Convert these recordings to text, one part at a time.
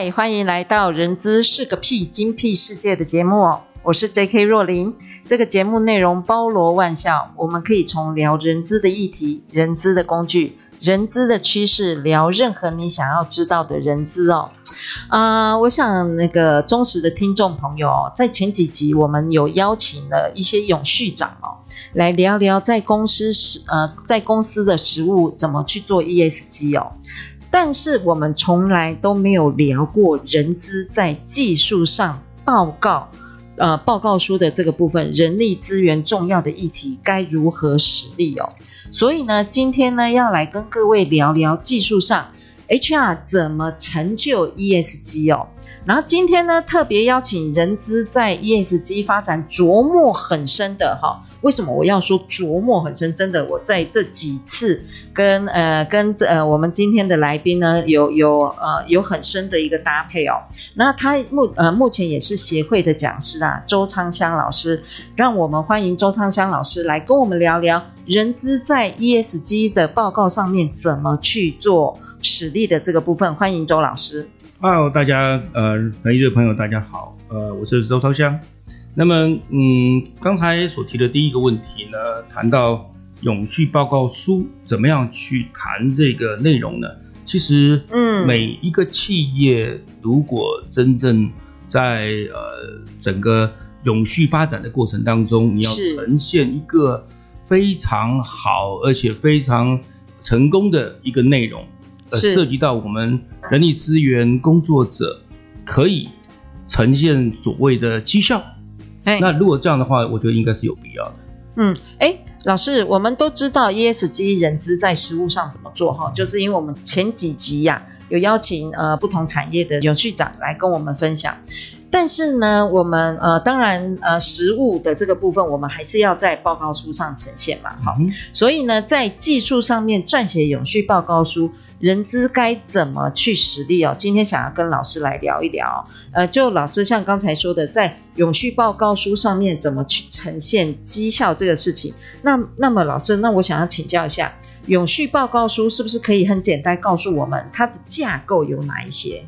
嗨，欢迎来到《人资是个屁精辟世界》的节目哦，我是 J.K. 若琳。这个节目内容包罗万象，我们可以从聊人资的议题、人资的工具、人资的趋势，聊任何你想要知道的人资哦。啊、我想那个忠实的听众朋友哦，在前几集我们有邀请了一些永续长哦，来聊聊在公司实呃在公司的实务怎么去做 ESG 哦。但是我们从来都没有聊过人资在技术上报告，呃，报告书的这个部分，人力资源重要的议题该如何实力哦。所以呢，今天呢要来跟各位聊聊技术上 HR 怎么成就 ESG 哦。然后今天呢，特别邀请人资在 ESG 发展琢磨很深的哈。为什么我要说琢磨很深？真的，我在这几次跟呃跟这呃我们今天的来宾呢，有有呃有很深的一个搭配哦。那他目呃目前也是协会的讲师啊，周昌香老师。让我们欢迎周昌香老师来跟我们聊聊人资在 ESG 的报告上面怎么去做实力的这个部分。欢迎周老师。Hello，大家，呃，每一位朋友，大家好，呃，我是周超香。那么，嗯，刚才所提的第一个问题呢，谈到永续报告书怎么样去谈这个内容呢？其实，嗯，每一个企业如果真正在呃整个永续发展的过程当中，你要呈现一个非常好而且非常成功的一个内容。呃，涉及到我们人力资源工作者可以呈现所谓的绩效。哎，那如果这样的话，我觉得应该是有必要的。嗯，哎，老师，我们都知道 ESG 人资在实务上怎么做哈，就是因为我们前几集呀、啊、有邀请呃不同产业的永续长来跟我们分享。但是呢，我们呃，当然呃，实务的这个部分，我们还是要在报告书上呈现嘛，好、嗯。所以呢，在技术上面撰写永续报告书，人资该怎么去实力哦？今天想要跟老师来聊一聊。呃，就老师像刚才说的，在永续报告书上面怎么去呈现绩效这个事情。那那么老师，那我想要请教一下，永续报告书是不是可以很简单告诉我们它的架构有哪一些？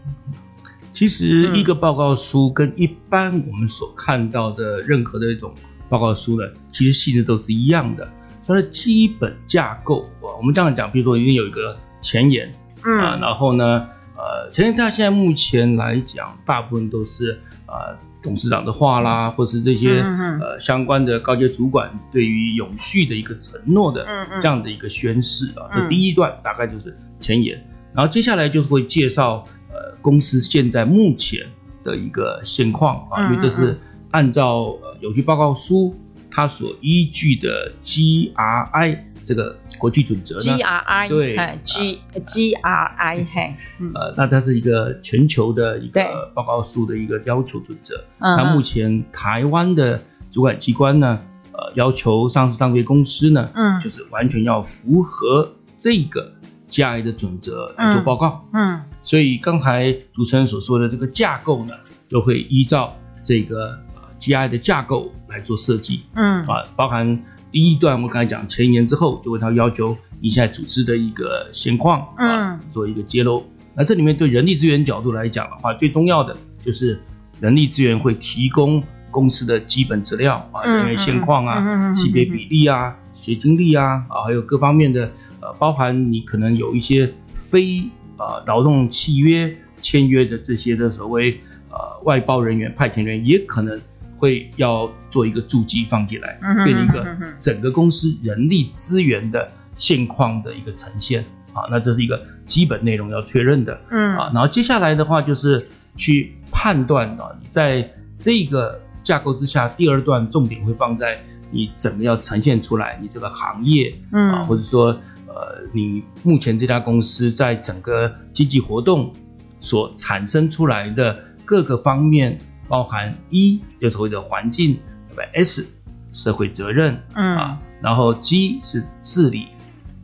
其实一个报告书跟一般我们所看到的任何的一种报告书呢，其实性质都是一样的。它的基本架构，我们这样讲，比如说一定有一个前言，嗯。啊，然后呢，呃，前言在现在目前来讲，大部分都是呃董事长的话啦，或是这些呃相关的高阶主管对于永续的一个承诺的这样的一个宣誓啊。这第一段大概就是前言，然后接下来就会介绍呃。公司现在目前的一个现况啊，因为这是按照呃永续报告书它所依据的 GRI 这个国际准则呢，GRI 对，G GRI 嘿，呃，那它是一个全球的一个报告书的一个要求准则。那目前台湾的主管机关呢，呃，要求上市上柜公司呢，嗯，就是完全要符合这个。GRI 的准则来做报告，嗯，嗯，所以刚才主持人所说的这个架构呢，就会依照这个呃 GRI 的架构来做设计，嗯，啊，包含第一段我刚才讲前言之后，就会他要求你现在组织的一个现况，嗯，做一个揭露。那这里面对人力资源角度来讲的话，最重要的就是人力资源会提供公司的基本资料啊，人员现况啊，性别比例啊。学经历啊啊，还有各方面的呃，包含你可能有一些非呃劳动契约签约的这些的所谓呃外包人员、派遣人员，也可能会要做一个注记放进来，变成一个整个公司人力资源的现况的一个呈现啊。那这是一个基本内容要确认的，嗯啊，然后接下来的话就是去判断啊，在这个架构之下，第二段重点会放在。你整个要呈现出来，你这个行业，嗯啊，或者说呃，你目前这家公司在整个经济活动所产生出来的各个方面，包含一就所谓的环境，对吧？S 社会责任，嗯啊，然后 G 是治理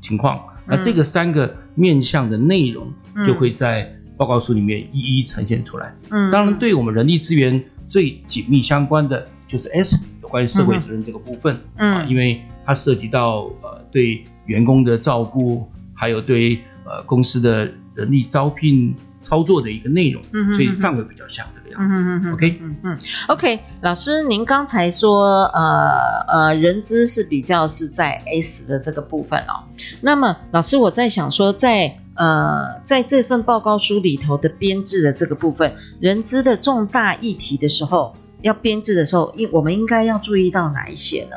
情况，那这个三个面向的内容就会在报告书里面一一呈现出来。嗯，当然，对我们人力资源最紧密相关的就是 S，有关于社会责任这个部分。嗯，啊，因为它涉及到呃对员工的照顾，还有对呃公司的人力招聘操作的一个内容，嗯，所以范围比较像这个样子。嗯 OK，嗯嗯，OK，老师，您刚才说呃呃人资是比较是在 S 的这个部分哦。那么老师，我在想说在。呃，在这份报告书里头的编制的这个部分，人资的重大议题的时候，要编制的时候，应我们应该要注意到哪一些呢？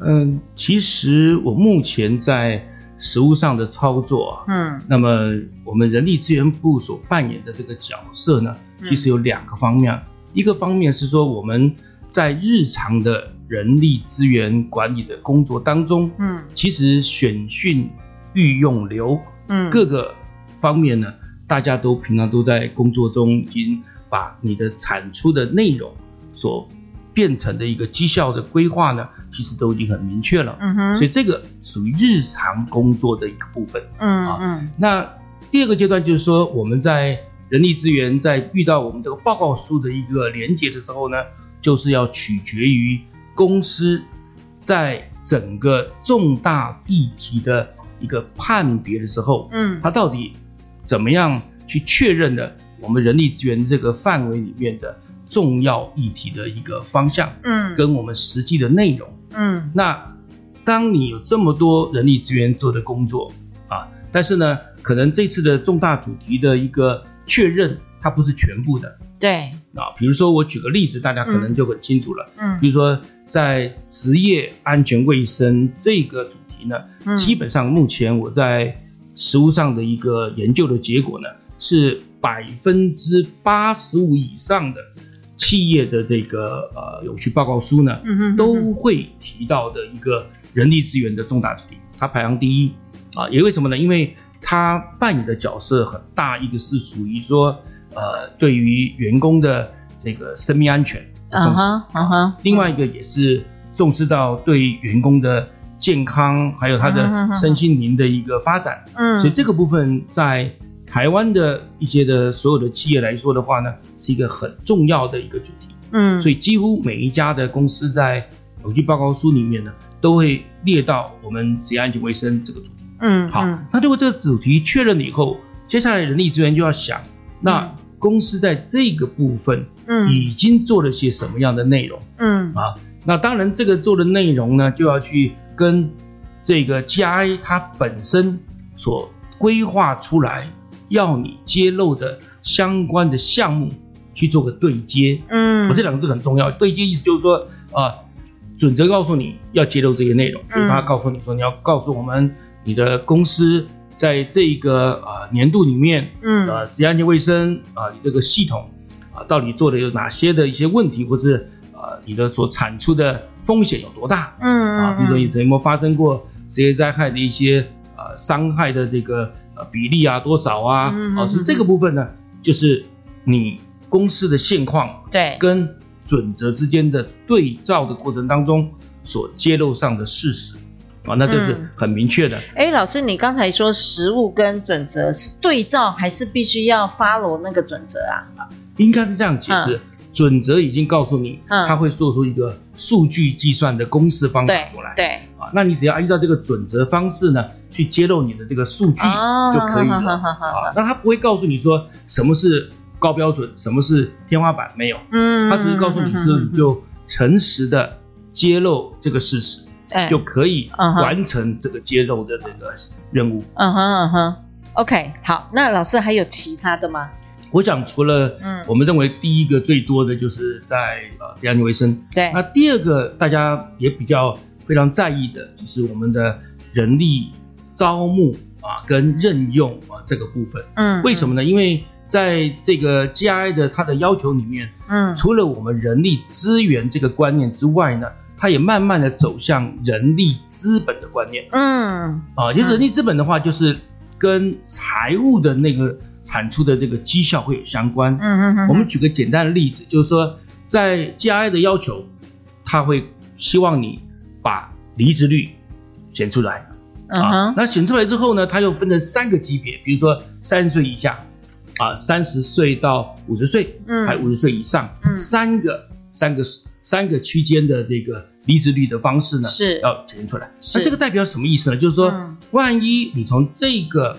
嗯，其实我目前在实务上的操作，嗯，那么我们人力资源部所扮演的这个角色呢，其实有两个方面，嗯，一个方面是说我们在日常的人力资源管理的工作当中，嗯，其实选训育用留。嗯，各个方面呢，大家都平常都在工作中已经把你的产出的内容所变成的一个绩效的规划呢，其实都已经很明确了。嗯哼，所以这个属于日常工作的一个部分。嗯嗯。那第二个阶段就是说，我们在人力资源在遇到我们这个报告书的一个连接的时候呢，就是要取决于公司在整个重大议题的。一个判别的时候，嗯，它到底怎么样去确认的我们人力资源这个范围里面的重要议题的一个方向，嗯，跟我们实际的内容，嗯，那当你有这么多人力资源做的工作啊，但是呢，可能这次的重大主题的一个确认，它不是全部的，对，啊，比如说我举个例子，大家可能就很清楚了，嗯，比如说在职业安全卫生这个主。题呢，嗯。基本上目前我在实务上的一个研究的结果呢，是百分之八十五以上的企业的这个呃有序报告书呢，都会提到的一个人力资源的重大主题，它排行第一啊。也为什么呢？因为它扮演的角色很大，一个是属于说呃对于员工的这个生命安全的重视，另外一个也是重视到对员工的。健康还有他的身心灵的一个发展，嗯，所以这个部分在台湾的一些的所有的企业来说的话呢，是一个很重要的一个主题，嗯，所以几乎每一家的公司在永续报告书里面呢，都会列到我们职业安全卫生这个主题，嗯，好，那如果这个主题确认了以后，接下来人力资源就要想，那公司在这个部分，嗯，已经做了些什么样的内容，嗯，啊，那当然这个做的内容呢，就要去。跟这个 GRI 它本身所规划出来要你揭露的相关的项目去做个对接，嗯，我这两个字很重要。对接意思就是说，啊，准则告诉你要揭露这些内容，就是他告诉你说你要告诉我们你的公司在这个啊年度里面，嗯，呃，职业安全卫生啊，你这个系统啊到底做的有哪些的一些问题，或者啊你的所产出的。风险有多大？嗯啊，比如说你曾有没有发生过职业灾害的一些呃伤害的这个呃比例啊多少啊？嗯啊，所以这个部分呢，就是你公司的现况对跟准则之间的对照的过程当中所揭露上的事实啊，那就是很明确的。哎、嗯，老师，你刚才说实物跟准则是对照，还是必须要 follow 那个准则啊？啊，应该是这样解释。嗯准则已经告诉你，他会做出一个数据计算的公式方法出来。对，啊，那你只要按照这个准则方式呢，去揭露你的这个数据就可以了。啊，那他不会告诉你说什么是高标准，什么是天花板，没有。嗯，他只是告诉你是你就诚实的揭露这个事实，就可以完成这个揭露的这个任务。嗯哼嗯哼，OK，好，那老师还有其他的吗？我想，除了嗯，我们认为第一个最多的就是在呃职业安全卫生，对。那第二个大家也比较非常在意的，就是我们的人力招募啊跟任用啊这个部分。嗯，为什么呢？因为在这个 GRI 的它的要求里面，嗯，除了我们人力资源这个观念之外呢，它也慢慢的走向人力资本的观念。嗯，啊，其实人力资本的话，就是跟财务的那个产出的这个绩效会有相关。嗯嗯嗯。我们举个简单的例子，就是说，在 GRI 的要求，他会希望你把离职率选出来。啊、uh-huh. 那选出来之后呢，他又分成三个级别，比如说三十岁以下，啊，三十岁到五十岁，嗯，还有五十岁以上，嗯，三个三个三个区间的这个离职率的方式呢，是要呈现出来。那这个代表什么意思呢？就是说，嗯、万一你从这个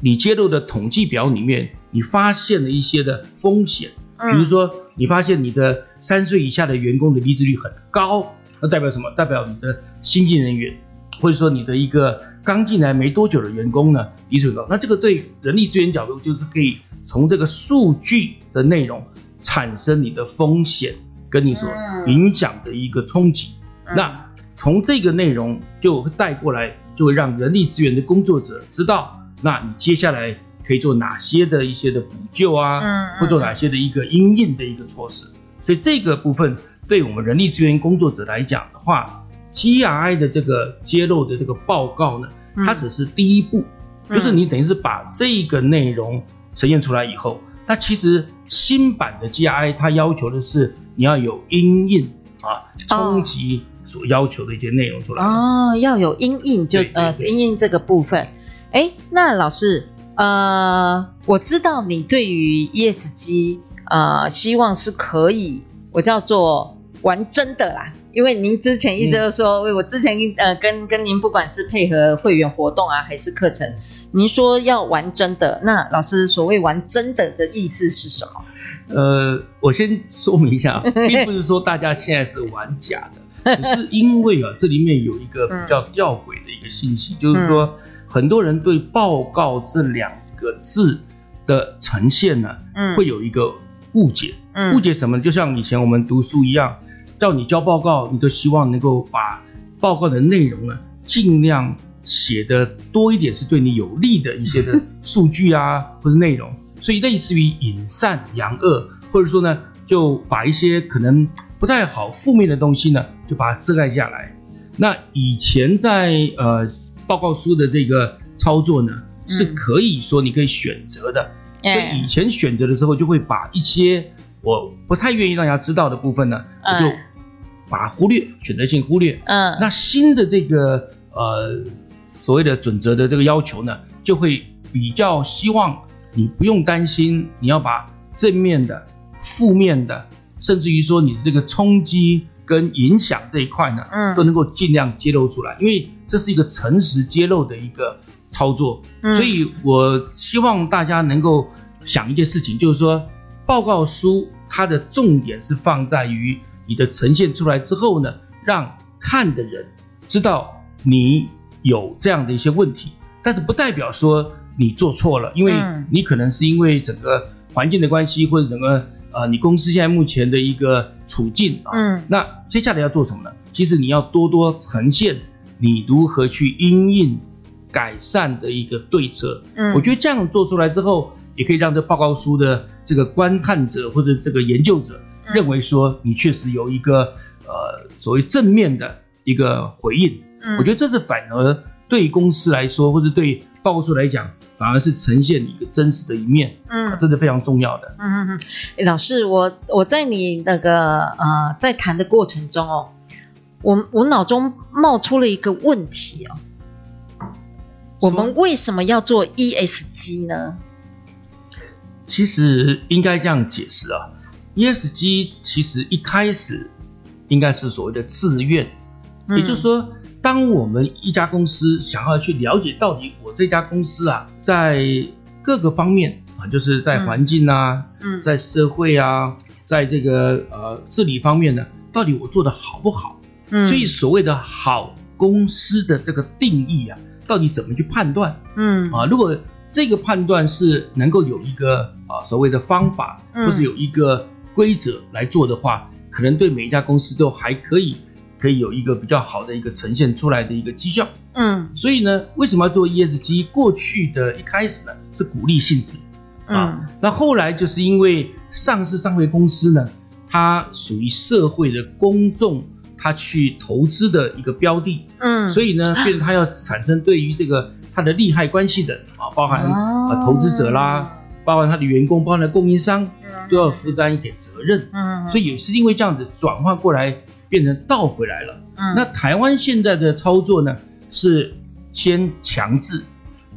你揭露的统计表里面，你发现了一些的风险，嗯、比如说你发现你的三岁以下的员工的离职率很高，那代表什么？代表你的新进人员。或者说你的一个刚进来没多久的员工呢，离职高，那这个对人力资源角度就是可以从这个数据的内容产生你的风险跟你所影响的一个冲击。那从这个内容就会带过来，就会让人力资源的工作者知道，那你接下来可以做哪些的一些的补救啊，嗯或做哪些的一个因应的一个措施。所以这个部分对我们人力资源工作者来讲的话。GRI 的这个揭露的这个报告呢，它只是第一步，嗯、就是你等于是把这个内容呈现出来以后，那其实新版的 GRI 它要求的是你要有因应啊冲击所要求的一些内容出来哦，哦，要有因应就呃因应这个部分，哎，那老师呃，我知道你对于 ESG 呃希望是可以我叫做玩真的啦。因为您之前一直都说，嗯、我之前呃跟跟您不管是配合会员活动啊，还是课程，您说要玩真的，那老师所谓玩真的的意思是什么？呃，我先说明一下，并不是说大家现在是玩假的，只是因为啊，这里面有一个比较吊诡的一个信息，嗯、就是说很多人对报告这两个字的呈现呢，嗯，会有一个误解，嗯，误解什么？就像以前我们读书一样。叫你交报告，你都希望能够把报告的内容呢，尽量写的多一点，是对你有利的一些的数据啊，或者内容。所以类似于隐善扬恶，或者说呢，就把一些可能不太好、负面的东西呢，就把它遮盖下来。那以前在呃报告书的这个操作呢，是可以说你可以选择的。所以以前选择的时候，就会把一些我不太愿意让大家知道的部分呢，我就。把它忽略，选择性忽略。嗯，那新的这个呃所谓的准则的这个要求呢，就会比较希望你不用担心，你要把正面的、负面的，甚至于说你的这个冲击跟影响这一块呢，嗯，都能够尽量揭露出来，因为这是一个诚实揭露的一个操作。嗯，所以我希望大家能够想一件事情，就是说报告书它的重点是放在于。你的呈现出来之后呢，让看的人知道你有这样的一些问题，但是不代表说你做错了，因为你可能是因为整个环境的关系，或者整个呃你公司现在目前的一个处境啊，嗯，那接下来要做什么呢？其实你要多多呈现你如何去因应改善的一个对策，嗯，我觉得这样做出来之后，也可以让这报告书的这个观看者或者这个研究者。认为说你确实有一个呃所谓正面的一个回应，嗯，我觉得这是反而对公司来说，或者对报告书来讲，反而是呈现一个真实的一面，嗯，这是非常重要的。嗯嗯嗯，老师，我我在你那个呃在谈的过程中哦，我我脑中冒出了一个问题哦，我们为什么要做 ESG 呢？其实应该这样解释啊。ESG 其实一开始应该是所谓的自愿，也就是说，当我们一家公司想要去了解到底我这家公司啊，在各个方面啊，就是在环境啊，嗯在社会啊，在这个呃治理方面呢，到底我做的好不好？所以所谓的好公司的这个定义啊，到底怎么去判断？嗯啊，如果这个判断是能够有一个啊所谓的方法，或者有一个。规则来做的话，可能对每一家公司都还可以，可以有一个比较好的一个呈现出来的一个绩效。嗯，所以呢，为什么要做 ESG？过去的一开始呢是鼓励性质，啊，嗯，那后来就是因为上市上柜公司呢，它属于社会的公众，他去投资的一个标的，嗯，所以呢，变成他要产生对于这个他的利害关系的啊，包含啊投资者啦，包含他的员工，包含他的供应商，都要负担一点责任，嗯，所以也是因为这样子转换过来，变成倒回来了，嗯，那台湾现在的操作呢，是先强制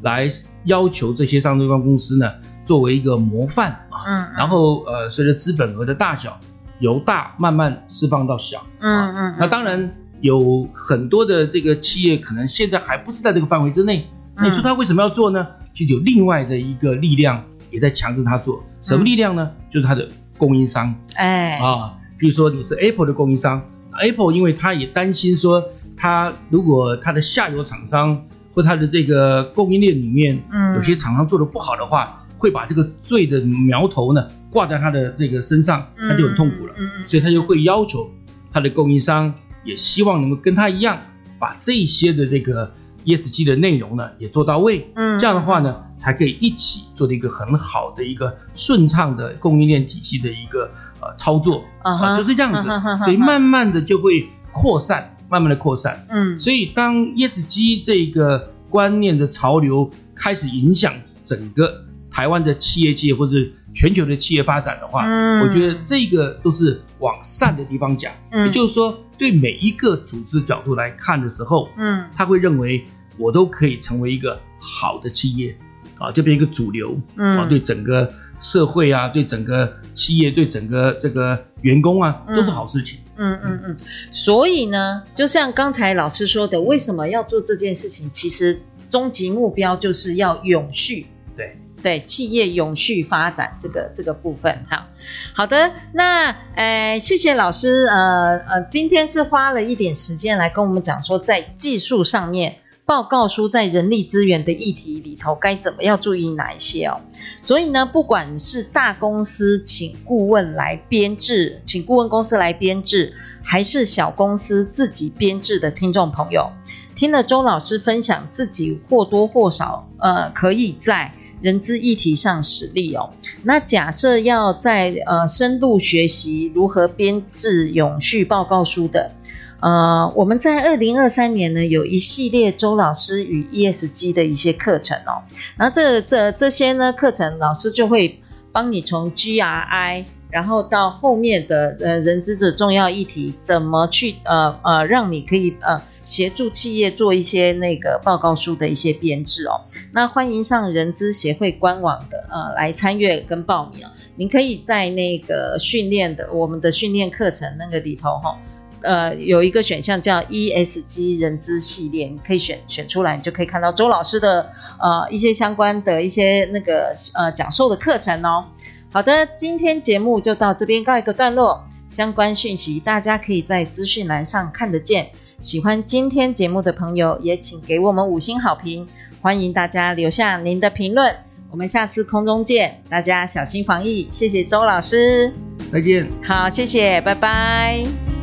来要求这些上市公司呢，作为一个模范啊，嗯，然后呃，随着资本额的大小。由大慢慢释放到小，嗯嗯，那当然有很多的这个企业可能现在还不是在这个范围之内。那你说他为什么要做呢？其实有另外的一个力量也在强制他做。什么力量呢？就是他的供应商，哎啊，比如说你是 Apple 的供应商，Apple 因为他也担心说，他如果他的下游厂商或他的这个供应链里面，嗯，有些厂商做的不好的话，会把这个罪的苗头呢。挂在他的这个身上，他就很痛苦了，嗯嗯，所以他就会要求他的供应商，也希望能够跟他一样，把这些的这个 ESG 的内容呢也做到位，嗯，这样的话呢，才可以一起做的一个很好的一个顺畅的供应链体系的一个呃操作。啊，就是这样子，所以慢慢的就会扩散，慢慢的扩散，嗯，所以当 ESG 这个观念的潮流开始影响整个台湾的企业界或者是。全球的企业发展的话，嗯，我觉得这个都是往善的地方讲，嗯，也就是说，对每一个组织角度来看的时候，嗯，他会认为我都可以成为一个好的企业，啊，这边一个主流，嗯，啊，对整个社会啊，对整个企业，对整个这个员工啊，都是好事情，嗯嗯嗯，嗯。所以呢，就像刚才老师说的，为什么要做这件事情？其实终极目标就是要永续，对。对企业永续发展这个这个部分，哈，好的，那呃，谢谢老师，呃呃，今天是花了一点时间来跟我们讲说，在技术上面，报告书在人力资源的议题里头该怎么要注意哪一些哦。所以呢，不管是大公司请顾问来编制，请顾问公司来编制，还是小公司自己编制的听众朋友，听了周老师分享自己或多或少，呃，可以在。人资议题上实力哦，那假设要在呃深度学习如何编制永续报告书的，呃，我们在二零二三年呢有一系列周老师与 ESG 的一些课程哦，那这这这些呢课程老师就会帮你从 GRI，然后到后面的呃人资的重要议题，怎么去呃呃让你可以呃。协助企业做一些那个报告书的一些编制哦，那欢迎上人资协会官网的呃来参阅跟报名哦。您可以在那个训练的我们的训练课程那个里头哈、哦，呃有一个选项叫 ESG 人资系列，你可以选选出来，你就可以看到周老师的呃一些相关的一些那个呃讲授的课程哦。好的，今天节目就到这边告一个段落，相关讯息大家可以在资讯栏上看得见。喜欢今天节目的朋友，也请给我们五星好评。欢迎大家留下您的评论。我们下次空中见，大家小心防疫。谢谢周老师，再见。好，谢谢，拜拜。